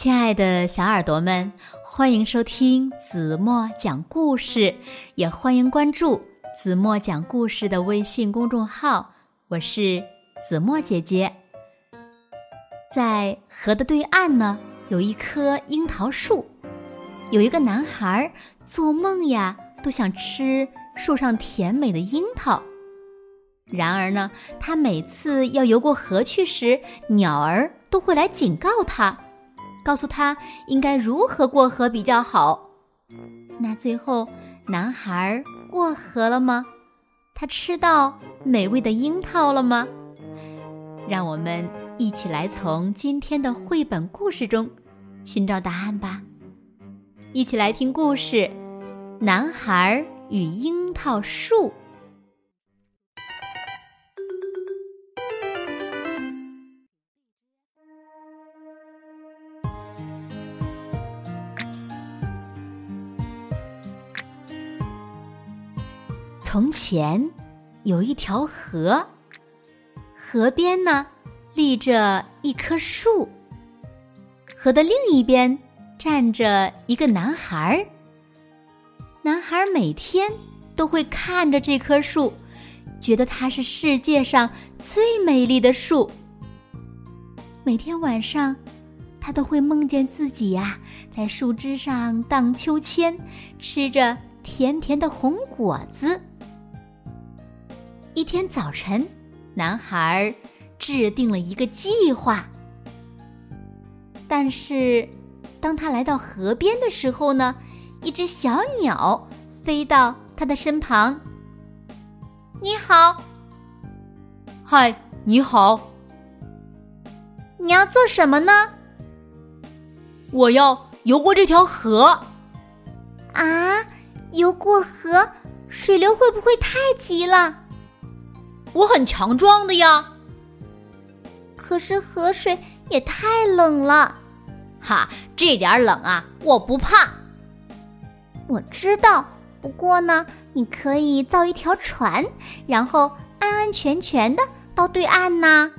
亲爱的小耳朵们，欢迎收听子墨讲故事，也欢迎关注子墨讲故事的微信公众号。我是子墨姐姐。在河的对岸呢，有一棵樱桃树，有一个男孩做梦呀，都想吃树上甜美的樱桃。然而呢，他每次要游过河去时，鸟儿都会来警告他。告诉他应该如何过河比较好。那最后，男孩过河了吗？他吃到美味的樱桃了吗？让我们一起来从今天的绘本故事中寻找答案吧。一起来听故事《男孩与樱桃树》。从前，有一条河，河边呢立着一棵树。河的另一边站着一个男孩。男孩每天都会看着这棵树，觉得它是世界上最美丽的树。每天晚上，他都会梦见自己呀在树枝上荡秋千，吃着甜甜的红果子。一天早晨，男孩制定了一个计划。但是，当他来到河边的时候呢，一只小鸟飞到他的身旁。“你好，嗨，你好，你要做什么呢？”“我要游过这条河。”“啊，游过河，水流会不会太急了？”我很强壮的呀，可是河水也太冷了，哈，这点冷啊，我不怕。我知道，不过呢，你可以造一条船，然后安安全全的到对岸呢。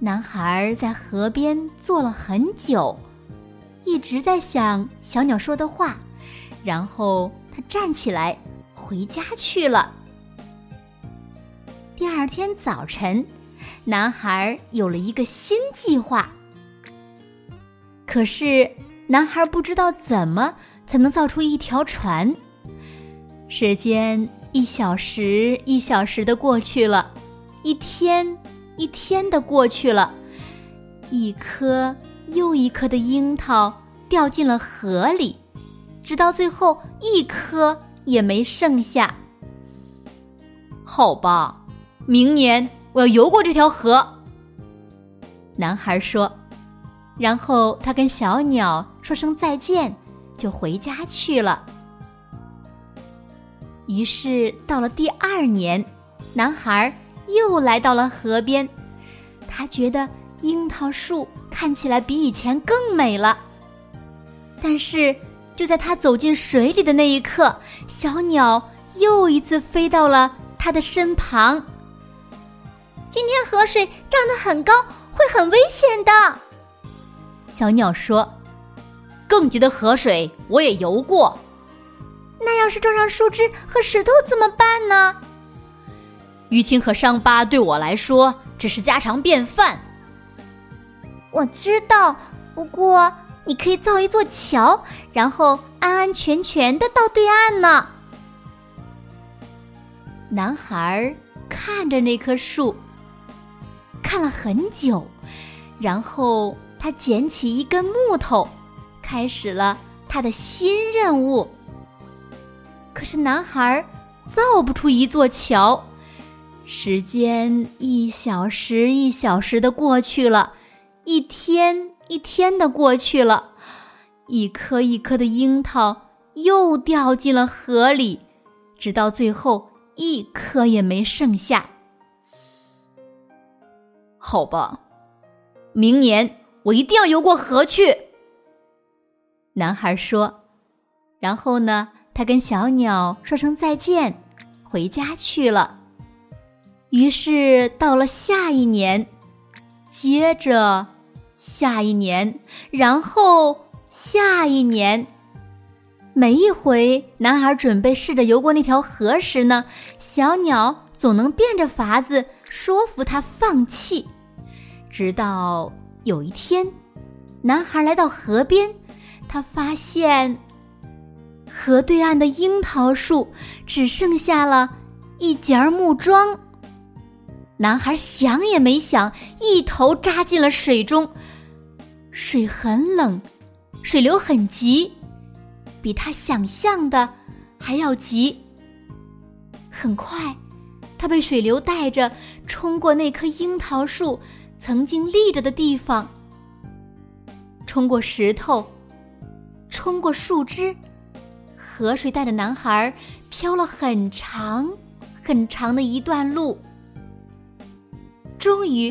男孩在河边坐了很久，一直在想小鸟说的话，然后他站起来回家去了。第二天早晨，男孩有了一个新计划。可是，男孩不知道怎么才能造出一条船。时间一小时一小时的过去了，一天一天的过去了，一颗又一颗的樱桃掉进了河里，直到最后一颗也没剩下。好吧。明年我要游过这条河。男孩说，然后他跟小鸟说声再见，就回家去了。于是到了第二年，男孩又来到了河边，他觉得樱桃树看起来比以前更美了。但是就在他走进水里的那一刻，小鸟又一次飞到了他的身旁。今天河水涨得很高，会很危险的。小鸟说：“更急的河水我也游过。那要是撞上树枝和石头怎么办呢？”淤青和伤疤对我来说只是家常便饭。我知道，不过你可以造一座桥，然后安安全全的到对岸呢。男孩看着那棵树。看了很久，然后他捡起一根木头，开始了他的新任务。可是男孩造不出一座桥，时间一小时一小时的过去了，一天一天的过去了，一颗一颗的樱桃又掉进了河里，直到最后一颗也没剩下。好吧，明年我一定要游过河去。男孩说，然后呢，他跟小鸟说声再见，回家去了。于是到了下一年，接着下一年，然后下一年。每一回，男孩准备试着游过那条河时呢，小鸟总能变着法子说服他放弃。直到有一天，男孩来到河边，他发现河对岸的樱桃树只剩下了一截木桩。男孩想也没想，一头扎进了水中。水很冷，水流很急。比他想象的还要急。很快，他被水流带着冲过那棵樱桃树曾经立着的地方，冲过石头，冲过树枝，河水带着男孩飘了很长很长的一段路。终于，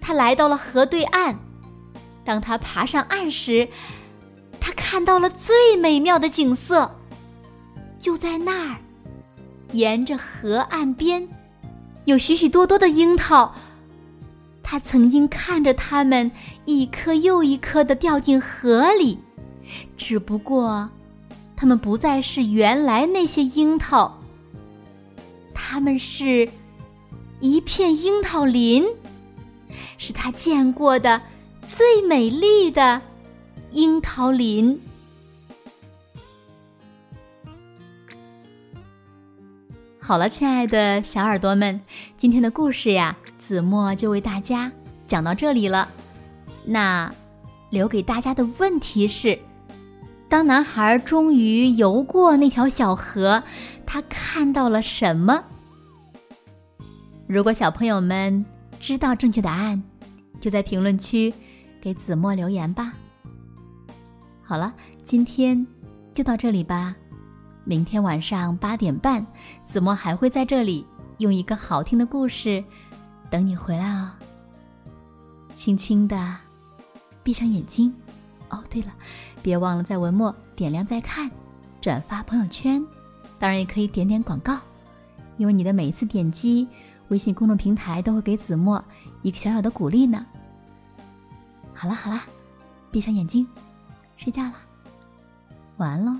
他来到了河对岸。当他爬上岸时，他看到了最美妙的景色，就在那儿，沿着河岸边，有许许多多的樱桃。他曾经看着它们一颗又一颗的掉进河里，只不过，它们不再是原来那些樱桃，它们是一片樱桃林，是他见过的最美丽的。樱桃林。好了，亲爱的小耳朵们，今天的故事呀，子墨就为大家讲到这里了。那留给大家的问题是：当男孩终于游过那条小河，他看到了什么？如果小朋友们知道正确答案，就在评论区给子墨留言吧。好了，今天就到这里吧。明天晚上八点半，子墨还会在这里用一个好听的故事等你回来哦。轻轻的闭上眼睛。哦，对了，别忘了在文末点亮再看，转发朋友圈，当然也可以点点广告，因为你的每一次点击，微信公众平台都会给子墨一个小小的鼓励呢。好了好了，闭上眼睛。睡觉了，晚安喽。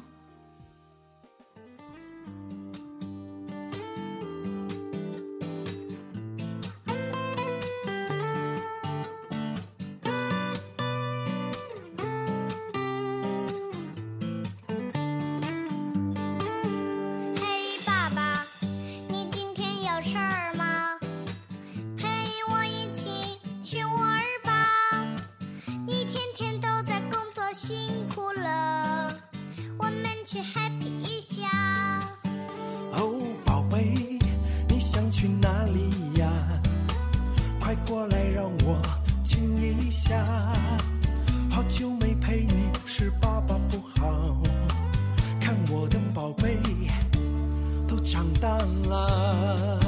淡了。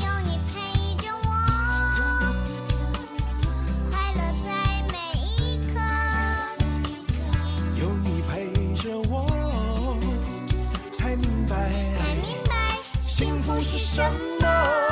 有你陪着我，快乐在每一刻。有你陪着我，才明白，才明白幸福是什么。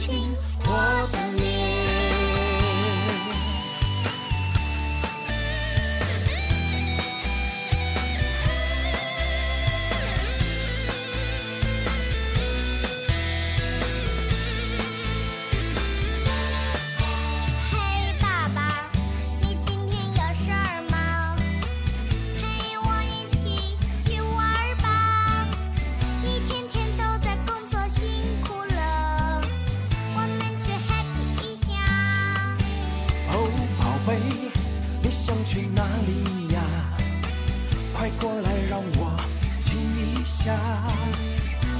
要亲亲我下，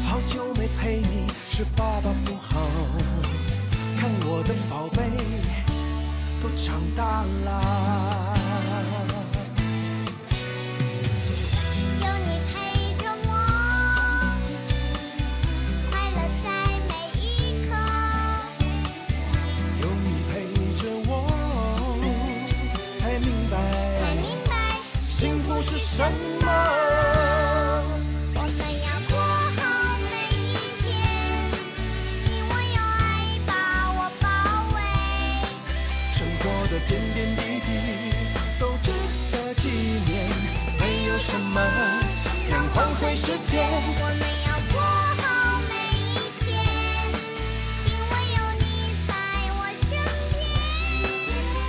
好久。没陪你是爸爸不好，看我的宝贝都长大啦。点点滴滴都值得纪念，没有什么能换回时间。我们要过好每一天，因为有你在我身边。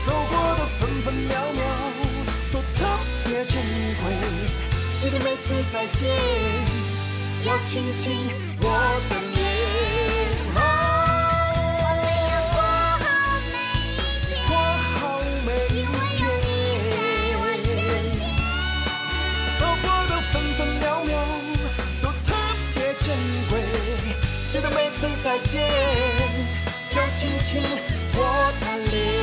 走过的分分秒秒都特别珍贵，记得每次再见要亲亲我的脸。次再见要亲亲我的脸。